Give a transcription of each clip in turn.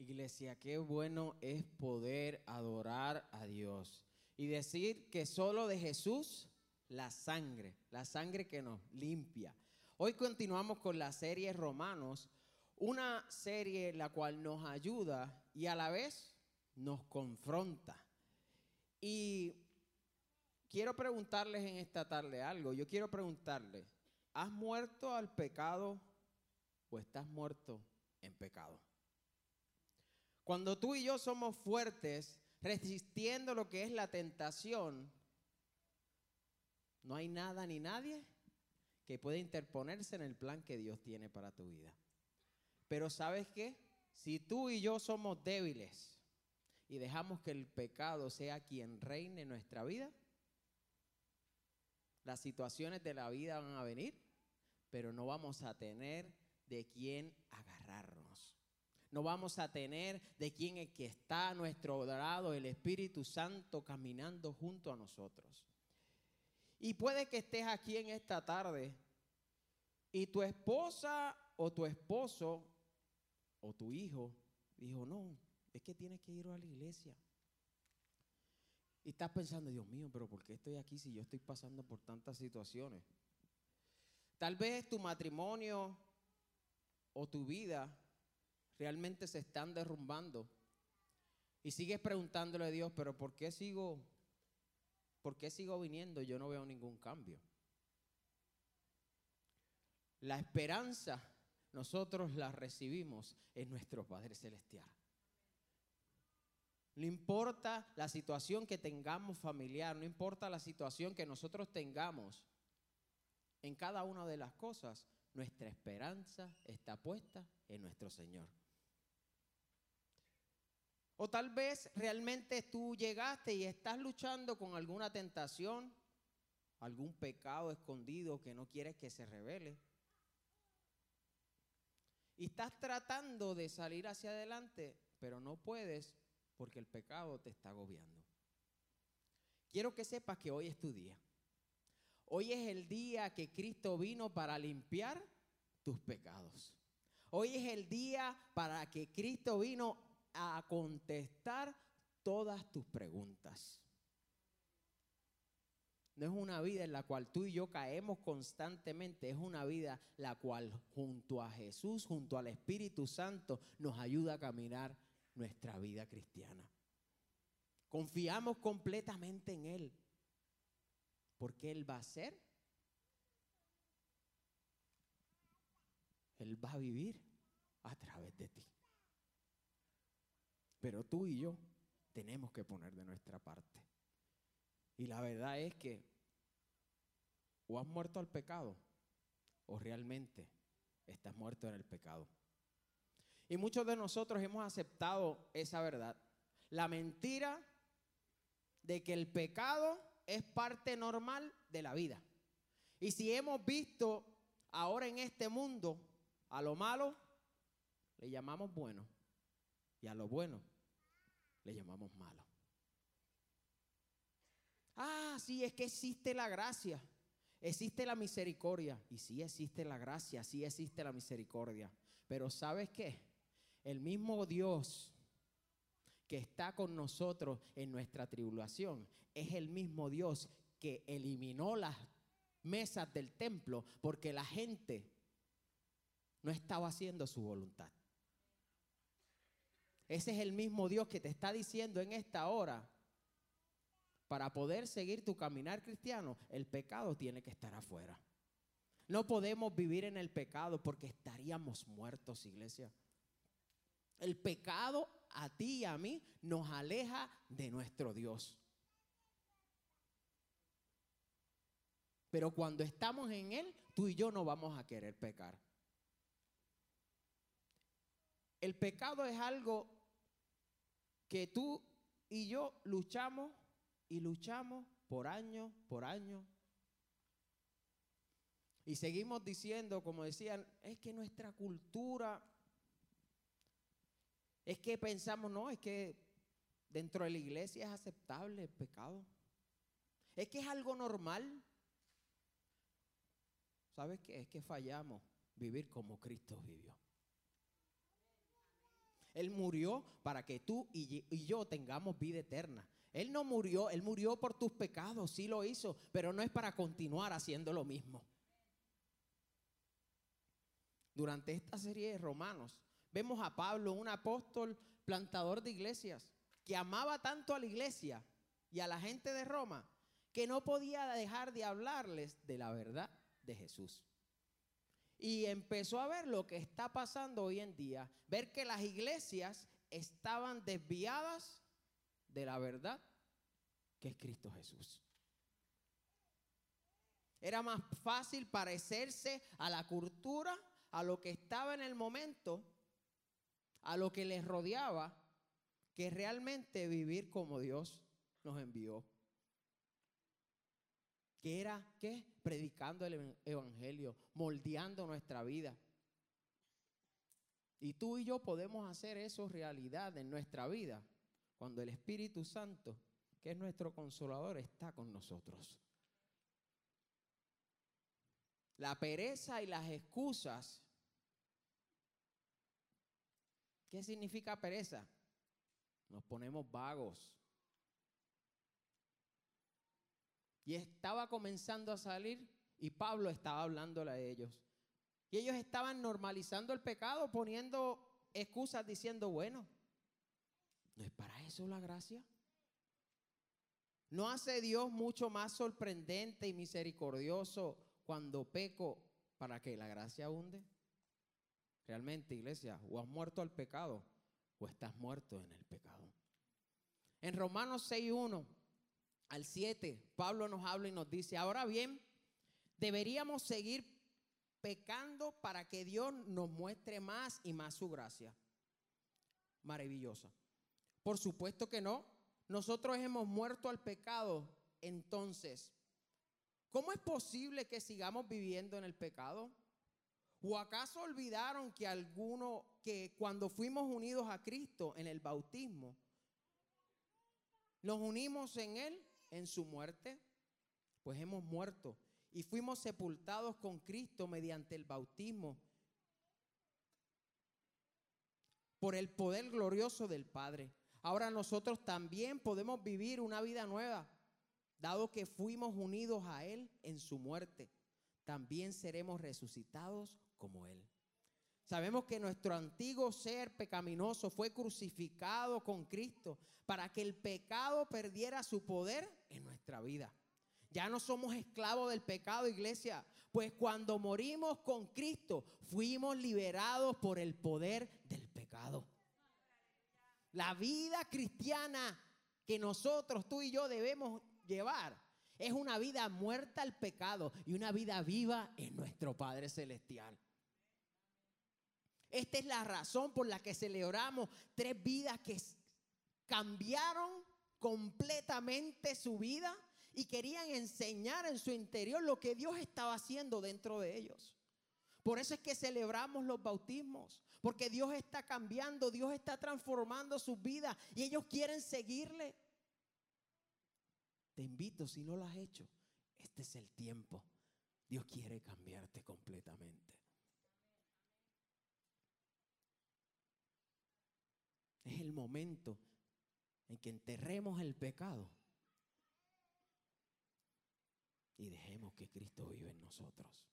Iglesia, qué bueno es poder adorar a Dios y decir que solo de Jesús la sangre, la sangre que nos limpia. Hoy continuamos con la serie Romanos, una serie la cual nos ayuda y a la vez nos confronta. Y quiero preguntarles en esta tarde algo. Yo quiero preguntarles, ¿has muerto al pecado o estás muerto en pecado? Cuando tú y yo somos fuertes, resistiendo lo que es la tentación, no hay nada ni nadie que pueda interponerse en el plan que Dios tiene para tu vida. Pero ¿sabes qué? Si tú y yo somos débiles y dejamos que el pecado sea quien reine en nuestra vida, las situaciones de la vida van a venir, pero no vamos a tener de quién agarrarnos no vamos a tener de quién es que está nuestro lado, el Espíritu Santo, caminando junto a nosotros. Y puede que estés aquí en esta tarde y tu esposa o tu esposo o tu hijo dijo, no, es que tienes que ir a la iglesia. Y estás pensando, Dios mío, pero ¿por qué estoy aquí si yo estoy pasando por tantas situaciones? Tal vez tu matrimonio o tu vida realmente se están derrumbando. Y sigues preguntándole a Dios, pero ¿por qué sigo? ¿Por qué sigo viniendo? Yo no veo ningún cambio. La esperanza nosotros la recibimos en nuestro Padre Celestial. No importa la situación que tengamos familiar, no importa la situación que nosotros tengamos, en cada una de las cosas, nuestra esperanza está puesta en nuestro Señor. O tal vez realmente tú llegaste y estás luchando con alguna tentación, algún pecado escondido que no quieres que se revele. Y estás tratando de salir hacia adelante, pero no puedes porque el pecado te está agobiando. Quiero que sepas que hoy es tu día. Hoy es el día que Cristo vino para limpiar tus pecados. Hoy es el día para que Cristo vino a contestar todas tus preguntas. No es una vida en la cual tú y yo caemos constantemente, es una vida la cual junto a Jesús, junto al Espíritu Santo, nos ayuda a caminar nuestra vida cristiana. Confiamos completamente en Él, porque Él va a ser, Él va a vivir a través de ti. Pero tú y yo tenemos que poner de nuestra parte. Y la verdad es que o has muerto al pecado o realmente estás muerto en el pecado. Y muchos de nosotros hemos aceptado esa verdad. La mentira de que el pecado es parte normal de la vida. Y si hemos visto ahora en este mundo a lo malo, le llamamos bueno. Y a lo bueno le llamamos malo. Ah, sí, es que existe la gracia, existe la misericordia. Y sí existe la gracia, sí existe la misericordia. Pero ¿sabes qué? El mismo Dios que está con nosotros en nuestra tribulación es el mismo Dios que eliminó las mesas del templo porque la gente no estaba haciendo su voluntad. Ese es el mismo Dios que te está diciendo en esta hora, para poder seguir tu caminar cristiano, el pecado tiene que estar afuera. No podemos vivir en el pecado porque estaríamos muertos, iglesia. El pecado a ti y a mí nos aleja de nuestro Dios. Pero cuando estamos en Él, tú y yo no vamos a querer pecar. El pecado es algo que tú y yo luchamos y luchamos por año, por año. Y seguimos diciendo, como decían, es que nuestra cultura, es que pensamos, no, es que dentro de la iglesia es aceptable el pecado. Es que es algo normal. ¿Sabes qué? Es que fallamos vivir como Cristo vivió. Él murió para que tú y yo tengamos vida eterna. Él no murió, Él murió por tus pecados, sí lo hizo, pero no es para continuar haciendo lo mismo. Durante esta serie de Romanos, vemos a Pablo, un apóstol plantador de iglesias, que amaba tanto a la iglesia y a la gente de Roma, que no podía dejar de hablarles de la verdad de Jesús. Y empezó a ver lo que está pasando hoy en día, ver que las iglesias estaban desviadas de la verdad que es Cristo Jesús. Era más fácil parecerse a la cultura, a lo que estaba en el momento, a lo que les rodeaba, que realmente vivir como Dios nos envió. Que era, ¿qué? Predicando el Evangelio, moldeando nuestra vida. Y tú y yo podemos hacer eso realidad en nuestra vida cuando el Espíritu Santo, que es nuestro consolador, está con nosotros. La pereza y las excusas. ¿Qué significa pereza? Nos ponemos vagos. Y estaba comenzando a salir y Pablo estaba hablándole a ellos. Y ellos estaban normalizando el pecado, poniendo excusas, diciendo, bueno, ¿No es para eso la gracia? ¿No hace Dios mucho más sorprendente y misericordioso cuando peco para que la gracia hunde? Realmente, iglesia, o has muerto al pecado o estás muerto en el pecado. En Romanos 6.1 al 7, Pablo nos habla y nos dice, ahora bien, deberíamos seguir pecando para que Dios nos muestre más y más su gracia. Maravillosa. Por supuesto que no. Nosotros hemos muerto al pecado. Entonces, ¿cómo es posible que sigamos viviendo en el pecado? ¿O acaso olvidaron que alguno, que cuando fuimos unidos a Cristo en el bautismo, nos unimos en Él, en su muerte? Pues hemos muerto y fuimos sepultados con Cristo mediante el bautismo por el poder glorioso del Padre. Ahora nosotros también podemos vivir una vida nueva, dado que fuimos unidos a Él en su muerte. También seremos resucitados como Él. Sabemos que nuestro antiguo ser pecaminoso fue crucificado con Cristo para que el pecado perdiera su poder en nuestra vida. Ya no somos esclavos del pecado, iglesia, pues cuando morimos con Cristo fuimos liberados por el poder del pecado. La vida cristiana que nosotros, tú y yo debemos llevar es una vida muerta al pecado y una vida viva en nuestro Padre Celestial. Esta es la razón por la que celebramos tres vidas que cambiaron completamente su vida y querían enseñar en su interior lo que Dios estaba haciendo dentro de ellos. Por eso es que celebramos los bautismos, porque Dios está cambiando, Dios está transformando su vida y ellos quieren seguirle. Te invito, si no lo has hecho, este es el tiempo. Dios quiere cambiarte completamente. Es el momento en que enterremos el pecado y dejemos que Cristo vive en nosotros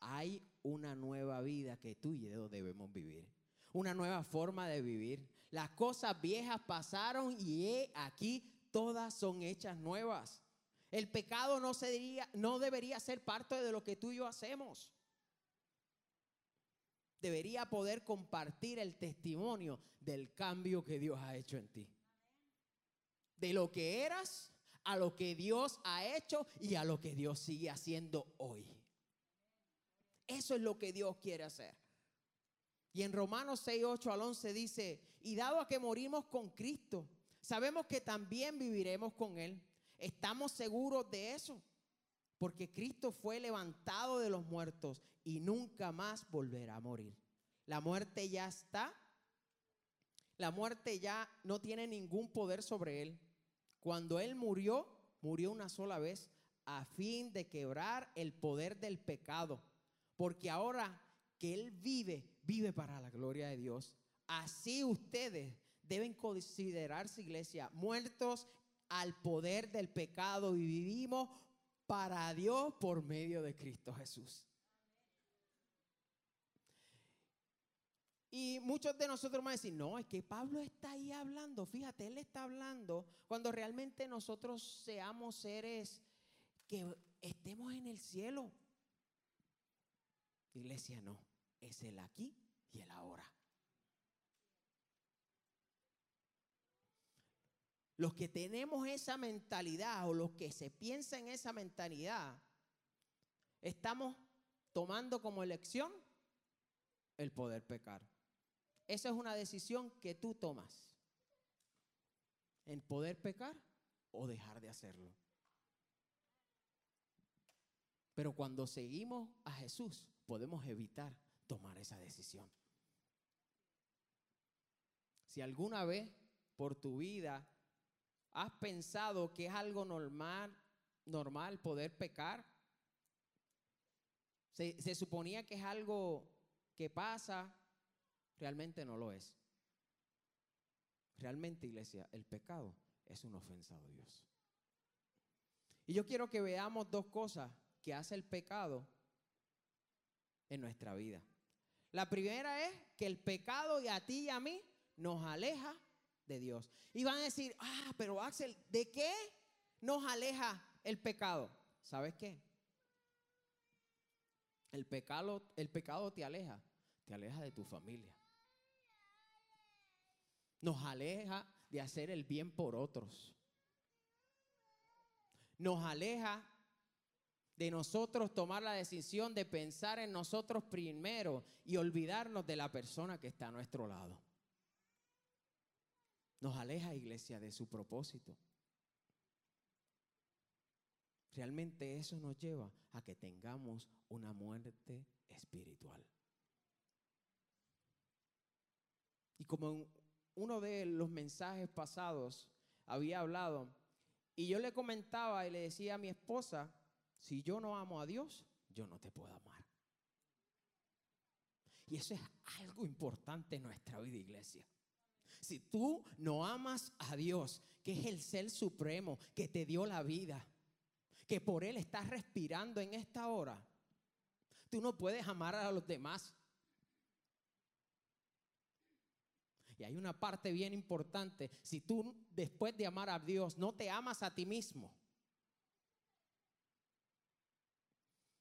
hay una nueva vida que tú y yo debemos vivir. Una nueva forma de vivir. Las cosas viejas pasaron y aquí todas son hechas nuevas. El pecado no, no debería ser parte de lo que tú y yo hacemos. Debería poder compartir el testimonio del cambio que Dios ha hecho en ti. De lo que eras a lo que Dios ha hecho y a lo que Dios sigue haciendo hoy. Eso es lo que Dios quiere hacer. Y en Romanos 6, 8 al 11 dice, y dado a que morimos con Cristo, sabemos que también viviremos con Él. Estamos seguros de eso, porque Cristo fue levantado de los muertos y nunca más volverá a morir. La muerte ya está. La muerte ya no tiene ningún poder sobre Él. Cuando Él murió, murió una sola vez a fin de quebrar el poder del pecado porque ahora que Él vive, vive para la gloria de Dios. Así ustedes deben considerarse, iglesia, muertos al poder del pecado y vivimos para Dios por medio de Cristo Jesús. Y muchos de nosotros van a decir, no, es que Pablo está ahí hablando, fíjate, él está hablando cuando realmente nosotros seamos seres que estemos en el cielo. Iglesia, no, es el aquí y el ahora. Los que tenemos esa mentalidad o los que se piensa en esa mentalidad, estamos tomando como elección el poder pecar. Esa es una decisión que tú tomas. En poder pecar o dejar de hacerlo. Pero cuando seguimos a Jesús, podemos evitar tomar esa decisión. Si alguna vez por tu vida has pensado que es algo normal, normal poder pecar, se, se suponía que es algo que pasa realmente no lo es. Realmente, iglesia, el pecado es una ofensa a Dios. Y yo quiero que veamos dos cosas que hace el pecado en nuestra vida. La primera es que el pecado y a ti y a mí nos aleja de Dios. Y van a decir, ah, pero Axel, ¿de qué nos aleja el pecado? ¿Sabes qué? El pecado, el pecado te aleja, te aleja de tu familia nos aleja de hacer el bien por otros. Nos aleja de nosotros tomar la decisión de pensar en nosotros primero y olvidarnos de la persona que está a nuestro lado. Nos aleja, iglesia, de su propósito. Realmente eso nos lleva a que tengamos una muerte espiritual. Y como uno de los mensajes pasados había hablado y yo le comentaba y le decía a mi esposa, si yo no amo a Dios, yo no te puedo amar. Y eso es algo importante en nuestra vida, iglesia. Si tú no amas a Dios, que es el ser supremo, que te dio la vida, que por Él estás respirando en esta hora, tú no puedes amar a los demás. Y hay una parte bien importante. Si tú después de amar a Dios no te amas a ti mismo,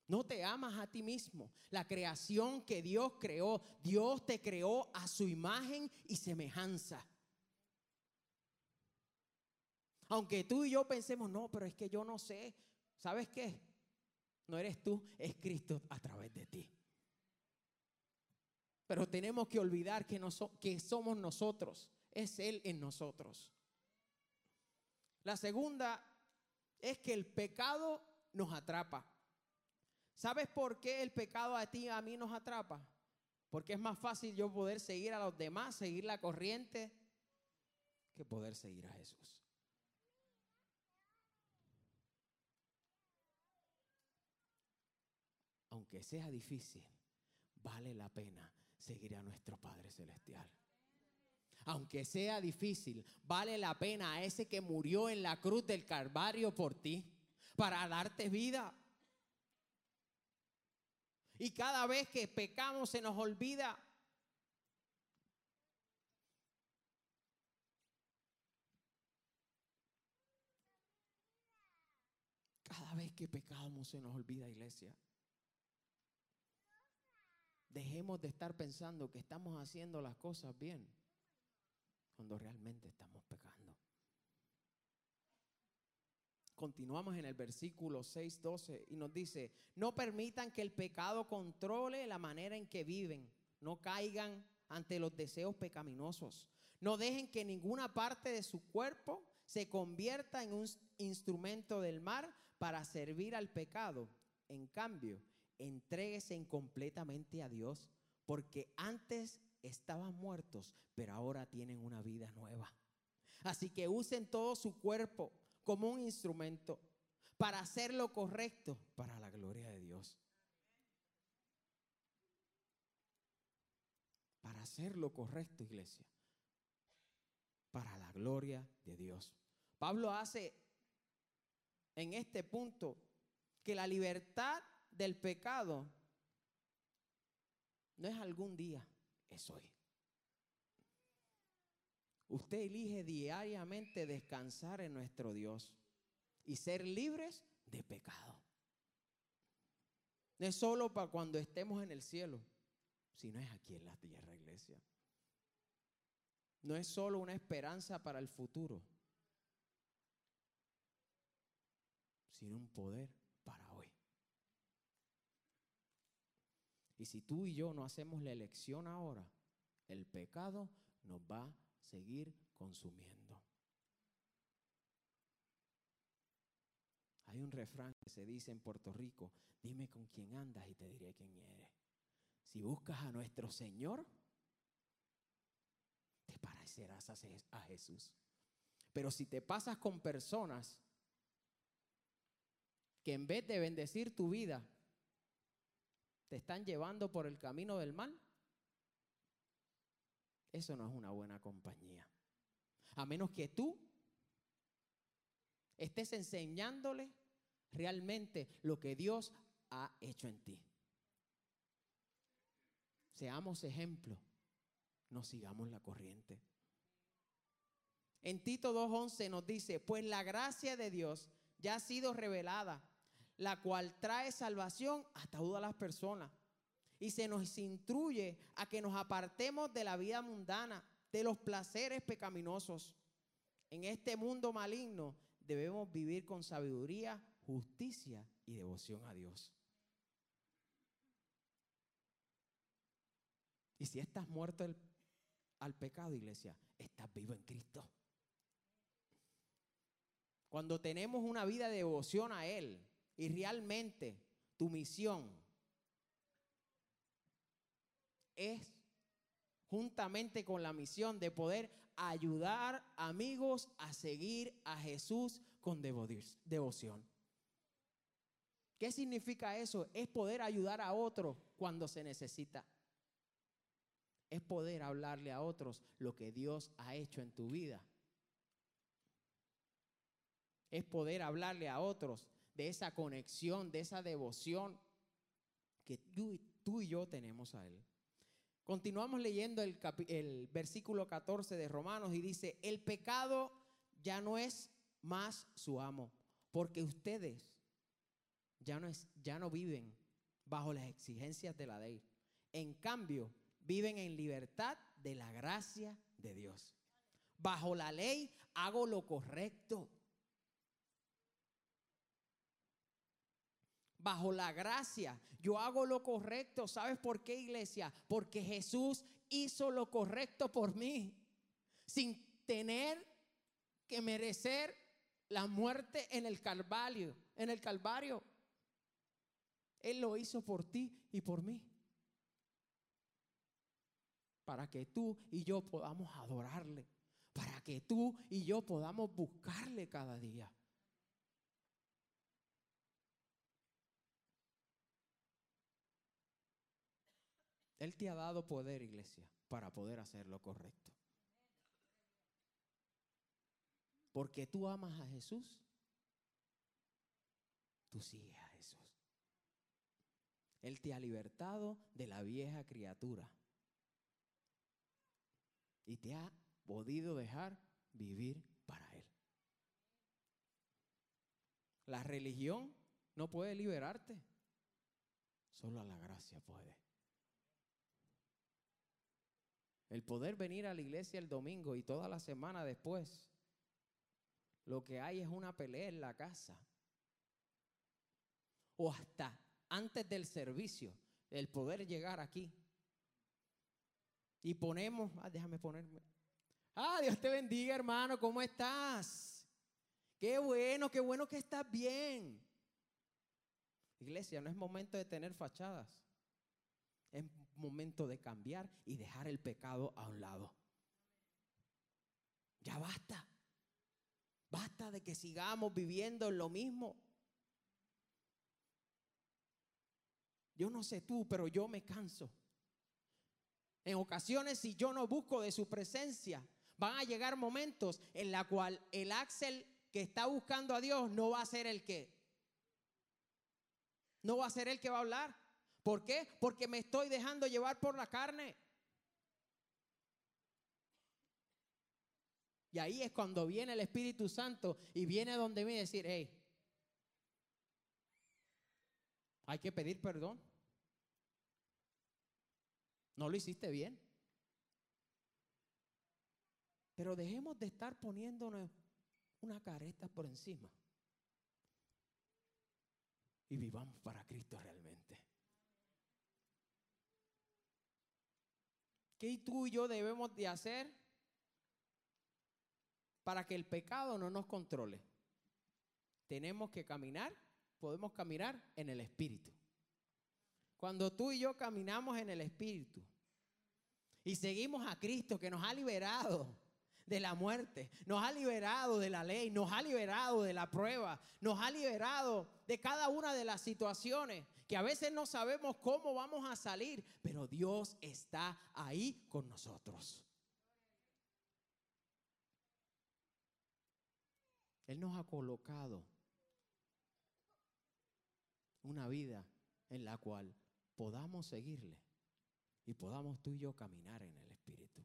No te amas a ti mismo. La creación que Dios creó, Dios te creó a su imagen y semejanza. Aunque tú y yo pensemos, no, pero es que yo no sé. ¿Sabes qué? No eres tú, es Cristo a través de ti. Pero tenemos que olvidar que, que somos nosotros. Es Él en nosotros. La segunda es que el pecado nos atrapa. ¿Sabes por qué el pecado a ti y a mí nos atrapa? Porque es más fácil yo poder seguir a los demás, seguir la corriente, que poder seguir a Jesús. Aunque sea difícil, vale la pena seguir a nuestro Padre Celestial. Aunque sea difícil, vale la pena a ese que murió en la cruz del Calvario por ti, para darte vida. Y cada vez que pecamos se nos olvida Cada vez que pecamos se nos olvida, iglesia. Dejemos de estar pensando que estamos haciendo las cosas bien cuando realmente estamos pecando. Continuamos en el versículo 6:12 y nos dice, no permitan que el pecado controle la manera en que viven, no caigan ante los deseos pecaminosos, no dejen que ninguna parte de su cuerpo se convierta en un instrumento del mal para servir al pecado. En cambio, entréguese completamente a Dios, porque antes estaban muertos, pero ahora tienen una vida nueva. Así que usen todo su cuerpo como un instrumento para hacer lo correcto para la gloria de Dios. hacer lo correcto, iglesia, para la gloria de Dios. Pablo hace en este punto que la libertad del pecado no es algún día, es hoy. Usted elige diariamente descansar en nuestro Dios y ser libres de pecado. No es solo para cuando estemos en el cielo, sino es aquí en la tierra, iglesia. No es solo una esperanza para el futuro, sino un poder para hoy. Y si tú y yo no hacemos la elección ahora, el pecado nos va a seguir consumiendo. Hay un refrán que se dice en Puerto Rico, dime con quién andas y te diré quién eres. Si buscas a nuestro Señor, te parecerás a Jesús. Pero si te pasas con personas que en vez de bendecir tu vida, te están llevando por el camino del mal, eso no es una buena compañía. A menos que tú estés enseñándole realmente lo que Dios ha hecho en ti. Seamos ejemplo, no sigamos la corriente. En Tito 2.11 nos dice, pues la gracia de Dios ya ha sido revelada, la cual trae salvación a todas las personas. Y se nos instruye a que nos apartemos de la vida mundana, de los placeres pecaminosos. En este mundo maligno debemos vivir con sabiduría, justicia y devoción a Dios. Y si estás muerto al pecado, iglesia, estás vivo en Cristo. Cuando tenemos una vida de devoción a Él y realmente tu misión es juntamente con la misión de poder ayudar amigos a seguir a Jesús con devoción. ¿Qué significa eso? Es poder ayudar a otro cuando se necesita. Es poder hablarle a otros lo que Dios ha hecho en tu vida. Es poder hablarle a otros de esa conexión, de esa devoción que tú, y yo tenemos a Él. Continuamos leyendo el, el versículo 14 de Romanos y dice, el pecado ya no es más su amo, porque ustedes ya no, es, ya no viven bajo las exigencias de la ley. En cambio, viven en libertad de la gracia de Dios. Bajo la ley hago lo correcto. Bajo la gracia yo hago lo correcto. ¿Sabes por qué, iglesia? Porque Jesús hizo lo correcto por mí. Sin tener que merecer la muerte en el Calvario, en el Calvario. Él lo hizo por ti y por mí. Para que tú y yo podamos adorarle. Para que tú y yo podamos buscarle cada día. Él te ha dado poder, iglesia, para poder hacer lo correcto. Porque tú amas a Jesús, tú sigues a Jesús. Él te ha libertado de la vieja criatura. Y te ha podido dejar vivir para Él. La religión no puede liberarte. Solo la gracia puede. El poder venir a la iglesia el domingo y toda la semana después lo que hay es una pelea en la casa. O hasta antes del servicio, el poder llegar aquí. Y ponemos, ah, déjame ponerme. Ah, Dios te bendiga, hermano, ¿cómo estás? Qué bueno, qué bueno que estás bien. Iglesia, no es momento de tener fachadas. Es momento de cambiar y dejar el pecado a un lado. Ya basta. Basta de que sigamos viviendo en lo mismo. Yo no sé tú, pero yo me canso. En ocasiones, si yo no busco de su presencia, van a llegar momentos en la cual el Axel que está buscando a Dios no va a ser el que. No va a ser el que va a hablar. ¿Por qué? Porque me estoy dejando llevar por la carne. Y ahí es cuando viene el Espíritu Santo y viene donde me decir, hey, hay que pedir perdón. No lo hiciste bien. Pero dejemos de estar poniéndonos una careta por encima. Y vivamos para Cristo realmente. ¿Qué tú y yo debemos de hacer para que el pecado no nos controle? Tenemos que caminar, podemos caminar en el Espíritu. Cuando tú y yo caminamos en el Espíritu y seguimos a Cristo que nos ha liberado de la muerte, nos ha liberado de la ley, nos ha liberado de la prueba, nos ha liberado de cada una de las situaciones que a veces no sabemos cómo vamos a salir, pero Dios está ahí con nosotros. Él nos ha colocado una vida en la cual podamos seguirle y podamos tú y yo caminar en el Espíritu.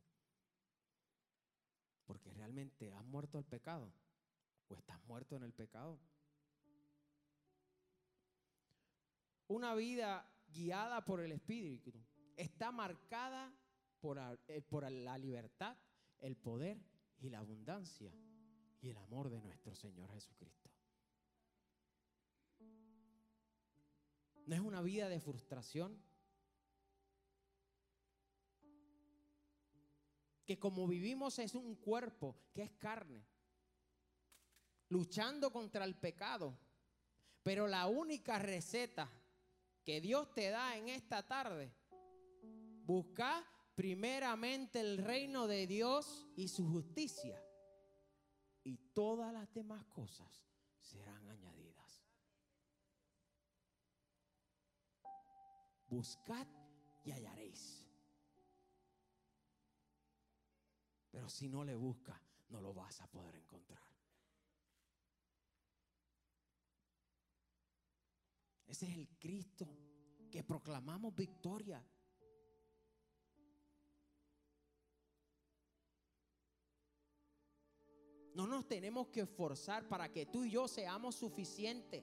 Porque realmente has muerto al pecado o estás muerto en el pecado. Una vida guiada por el Espíritu está marcada por, eh, por la libertad, el poder y la abundancia y el amor de nuestro Señor Jesucristo. No es una vida de frustración. Que como vivimos es un cuerpo que es carne, luchando contra el pecado. Pero la única receta que Dios te da en esta tarde, busca primeramente el reino de Dios y su justicia. Y todas las demás cosas serán añadidas. buscad y hallaréis. Pero si no le busca, no lo vas a poder encontrar. Ese es el Cristo que proclamamos victoria. No nos tenemos que esforzar para que tú y yo seamos suficientes,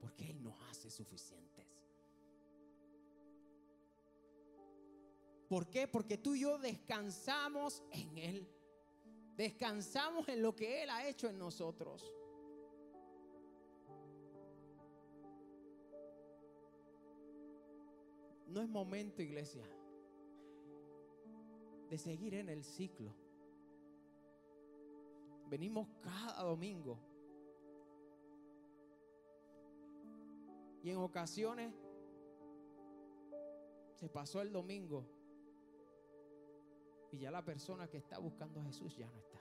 porque Él nos hace suficientes. ¿Por qué? Porque tú y yo descansamos en Él. Descansamos en lo que Él ha hecho en nosotros. No es momento, iglesia, de seguir en el ciclo. Venimos cada domingo. Y en ocasiones se pasó el domingo y ya la persona que está buscando a Jesús ya no está.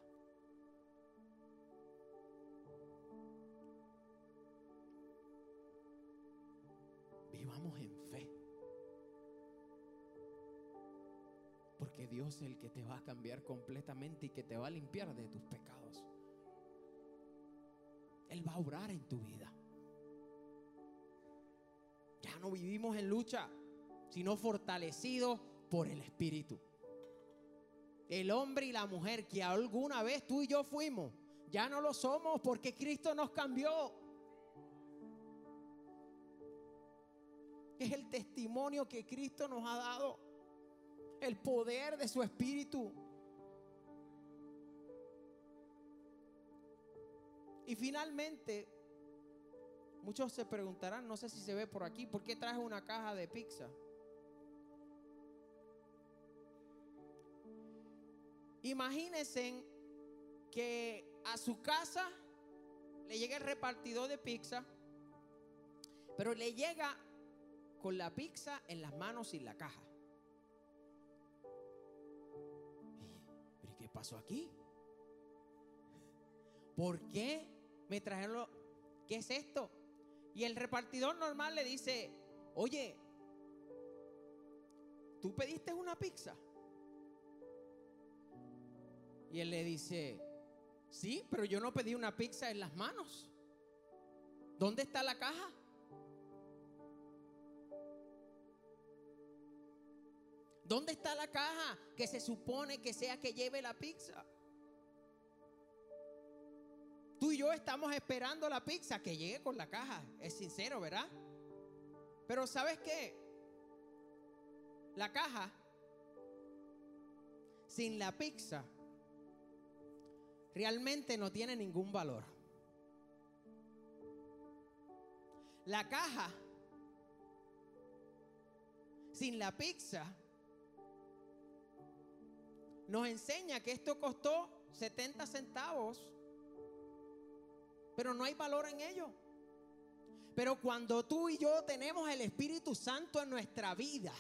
Dios el que te va a cambiar completamente y que te va a limpiar de tus pecados. Él va a obrar en tu vida. Ya no vivimos en lucha, sino fortalecidos por el Espíritu el hombre y la mujer que alguna vez tú y yo fuimos, ya no lo somos porque Cristo nos cambió. Es el testimonio que Cristo nos ha dado, el poder de su Espíritu. Y finalmente, muchos se preguntarán, no sé si se ve por aquí, ¿por qué traje una caja de pizza? Imagínense que a su casa le llega el repartidor de pizza, pero le llega con la pizza en las manos y la caja. Pasó aquí? ¿Por qué me trajeron ¿Qué es esto? Y el repartidor normal le dice, oye, ¿tú pediste una pizza? Y él le dice, sí, pero yo no pedí una pizza en las manos. ¿Dónde está la caja? ¿Dónde está la caja que se supone que sea que lleve la pizza? Tú y yo estamos esperando la pizza que llegue con la caja. Es sincero, ¿verdad? Pero ¿sabes qué? La caja sin la pizza realmente no tiene ningún valor. La caja sin la pizza nos enseña que esto costó 70 centavos, pero no hay valor en ello. Pero cuando tú y yo tenemos el Espíritu Santo en nuestra vida,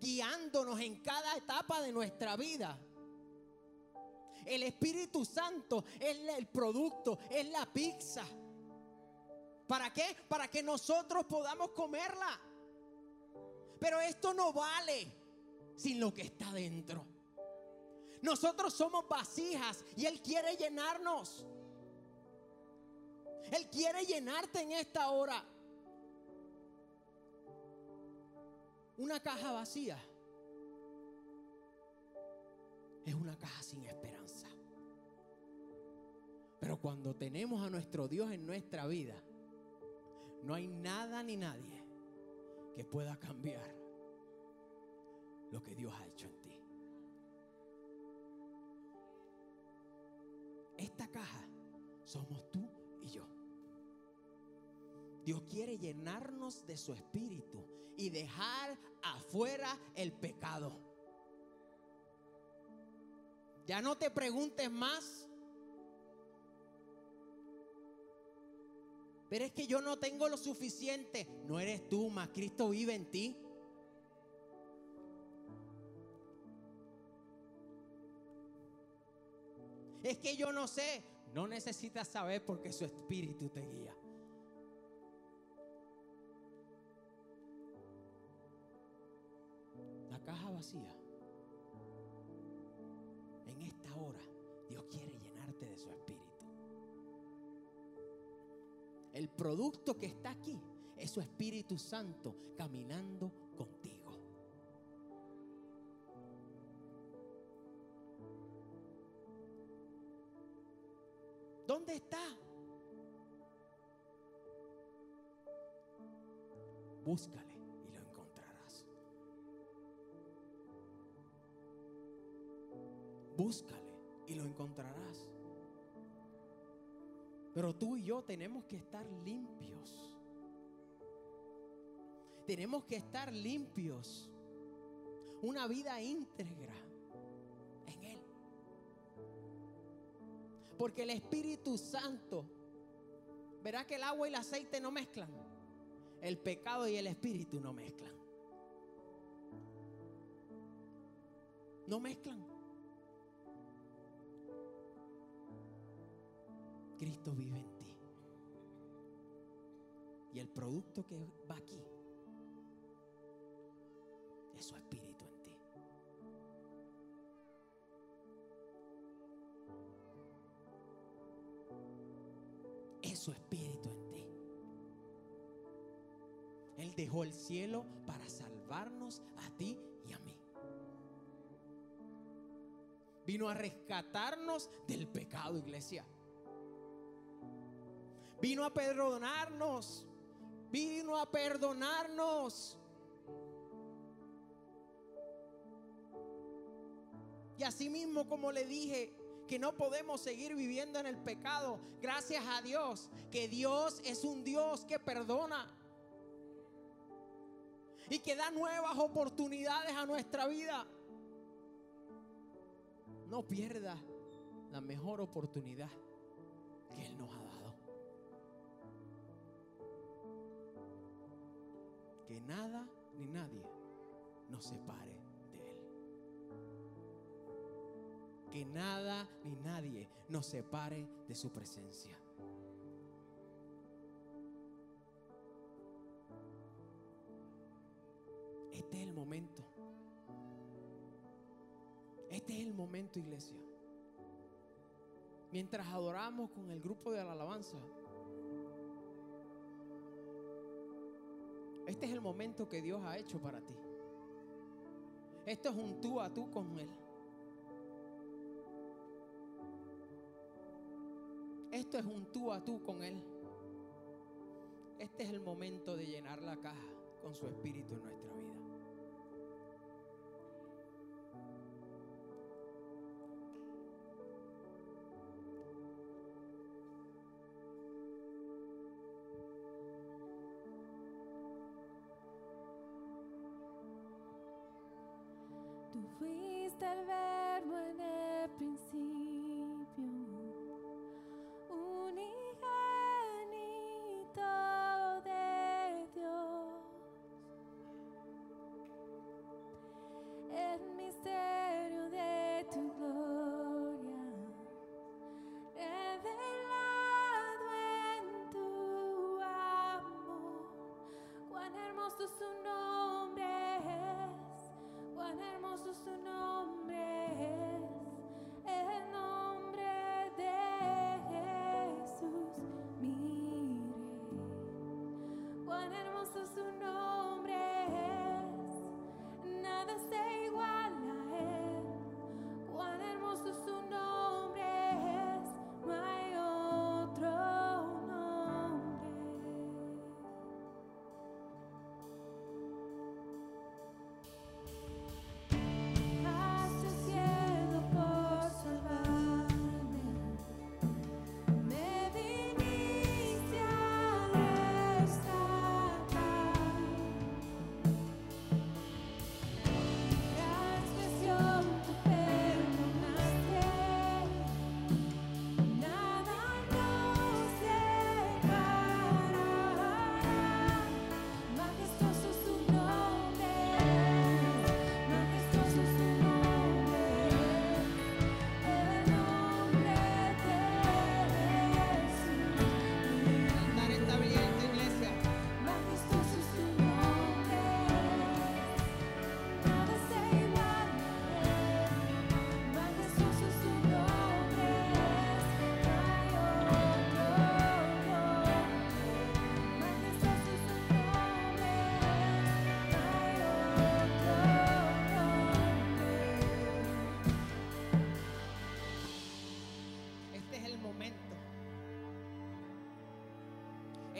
guiándonos en cada etapa de nuestra vida, el Espíritu Santo es el producto, es la pizza. ¿Para qué? Para que nosotros podamos comerla. Pero esto no vale sin lo que está dentro. Nosotros somos vasijas y Él quiere llenarnos. Él quiere llenarte en esta hora. Una caja vacía es una caja sin esperanza. Pero cuando tenemos a nuestro Dios en nuestra vida, no hay nada ni nadie que pueda cambiar lo que Dios ha hecho en Esta caja somos tú y yo. Dios quiere llenarnos de su espíritu y dejar afuera el pecado. Ya no te preguntes más. Pero es que yo no tengo lo suficiente. No eres tú, más Cristo vive en ti. Es que yo no sé. No necesitas saber porque su espíritu te guía. La caja vacía. En esta hora Dios quiere llenarte de su espíritu. El producto que está aquí es su Espíritu Santo caminando contigo. Búscale y lo encontrarás. Búscale y lo encontrarás. Pero tú y yo tenemos que estar limpios. Tenemos que estar limpios. Una vida íntegra en Él. Porque el Espíritu Santo, verá que el agua y el aceite no mezclan. El pecado y el Espíritu no mezclan. No mezclan. Cristo vive en ti. Y el producto que va aquí es su espíritu en ti. Es su espíritu en ti. Dejó el cielo para salvarnos a ti y a mí. Vino a rescatarnos del pecado, iglesia. Vino a perdonarnos. Vino a perdonarnos. Y así mismo como le dije que no podemos seguir viviendo en el pecado, gracias a Dios, que Dios es un Dios que perdona y que da nuevas oportunidades a nuestra vida. No pierda la mejor oportunidad que Él nos ha dado. que nada ni nadie nos separe de Él. Que nada ni nadie nos separe de su presencia. Iglesia. Mientras adoramos con el grupo de la alabanza, este es el momento que Dios ha hecho para ti. Esto es un tú a tú con Él. Esto es un tú a tú con Él. Este es el momento de llenar la caja con su espíritu en nuestra vida.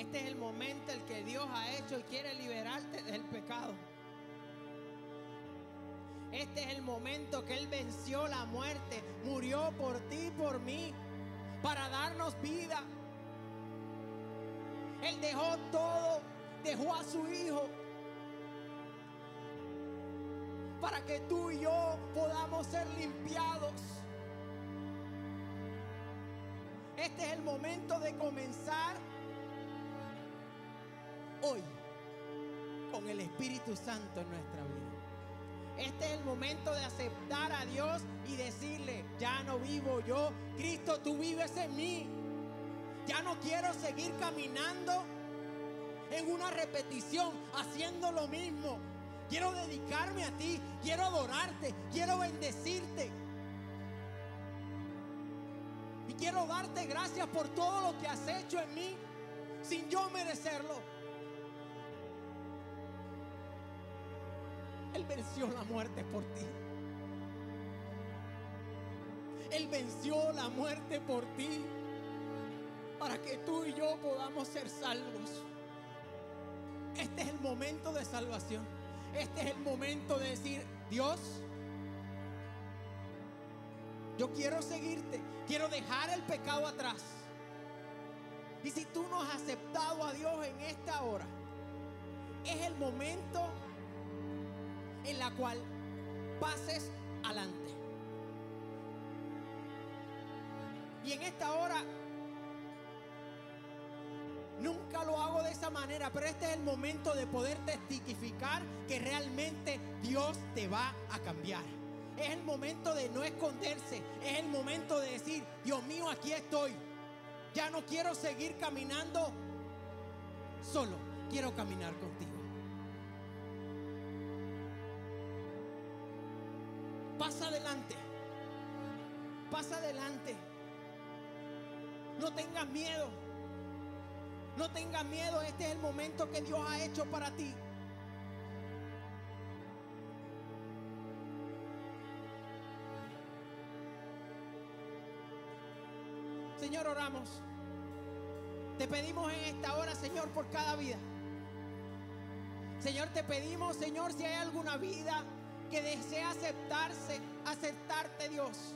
Este es el momento el que Dios ha hecho y quiere liberarte del pecado. Este es el momento que Él venció la muerte, murió por ti y por mí, para darnos vida. Él dejó todo, dejó a su Hijo, para que tú y yo podamos ser limpiados. Este es el momento de comenzar hoy con el Espíritu Santo en nuestra vida. Este es el momento de aceptar a Dios y decirle, ya no vivo yo, Cristo, tú vives en mí. Ya no quiero seguir caminando en una repetición, haciendo lo mismo. Quiero dedicarme a ti, quiero adorarte, quiero bendecirte. Y quiero darte gracias por todo lo que has hecho en mí sin yo merecerlo. Él venció la muerte por ti. Él venció la muerte por ti para que tú y yo podamos ser salvos. Este es el momento de salvación. Este es el momento de decir, Dios, yo quiero seguirte, quiero dejar el pecado atrás. Y si tú no has aceptado a Dios en esta hora, es el momento en la cual pases adelante. Y en esta hora nunca lo hago de esa manera, pero este es el momento de poder testificar que realmente Dios te va a cambiar. Es el momento de no esconderse, es el momento de decir, Dios mío, aquí estoy. Ya no quiero seguir caminando solo, quiero caminar contigo. Pasa adelante. Pasa adelante. No tengas miedo. No tengas miedo. Este es el momento que Dios ha hecho para ti. Señor, oramos. Te pedimos en esta hora, Señor, por cada vida. Señor, te pedimos, Señor, si hay alguna vida que desea aceptarse, aceptarte, Dios.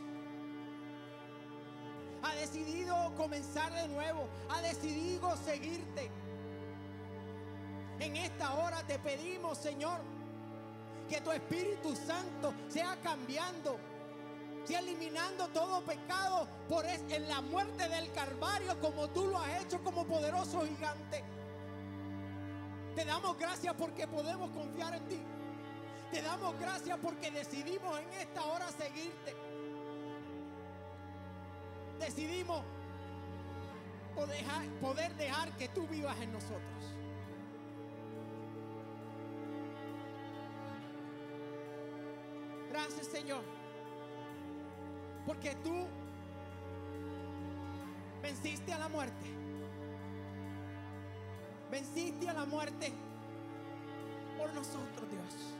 Ha decidido comenzar de nuevo, ha decidido seguirte. En esta hora te pedimos, Señor, que tu Espíritu Santo sea cambiando, sea eliminando todo pecado por es- en la muerte del Calvario, como tú lo has hecho como poderoso gigante. Te damos gracias porque podemos confiar en ti. Te damos gracias porque decidimos en esta hora seguirte. Decidimos poder dejar, que tú vivas en nosotros. Gracias Señor. Porque tú venciste a la muerte. Venciste a la muerte por nosotros, Dios.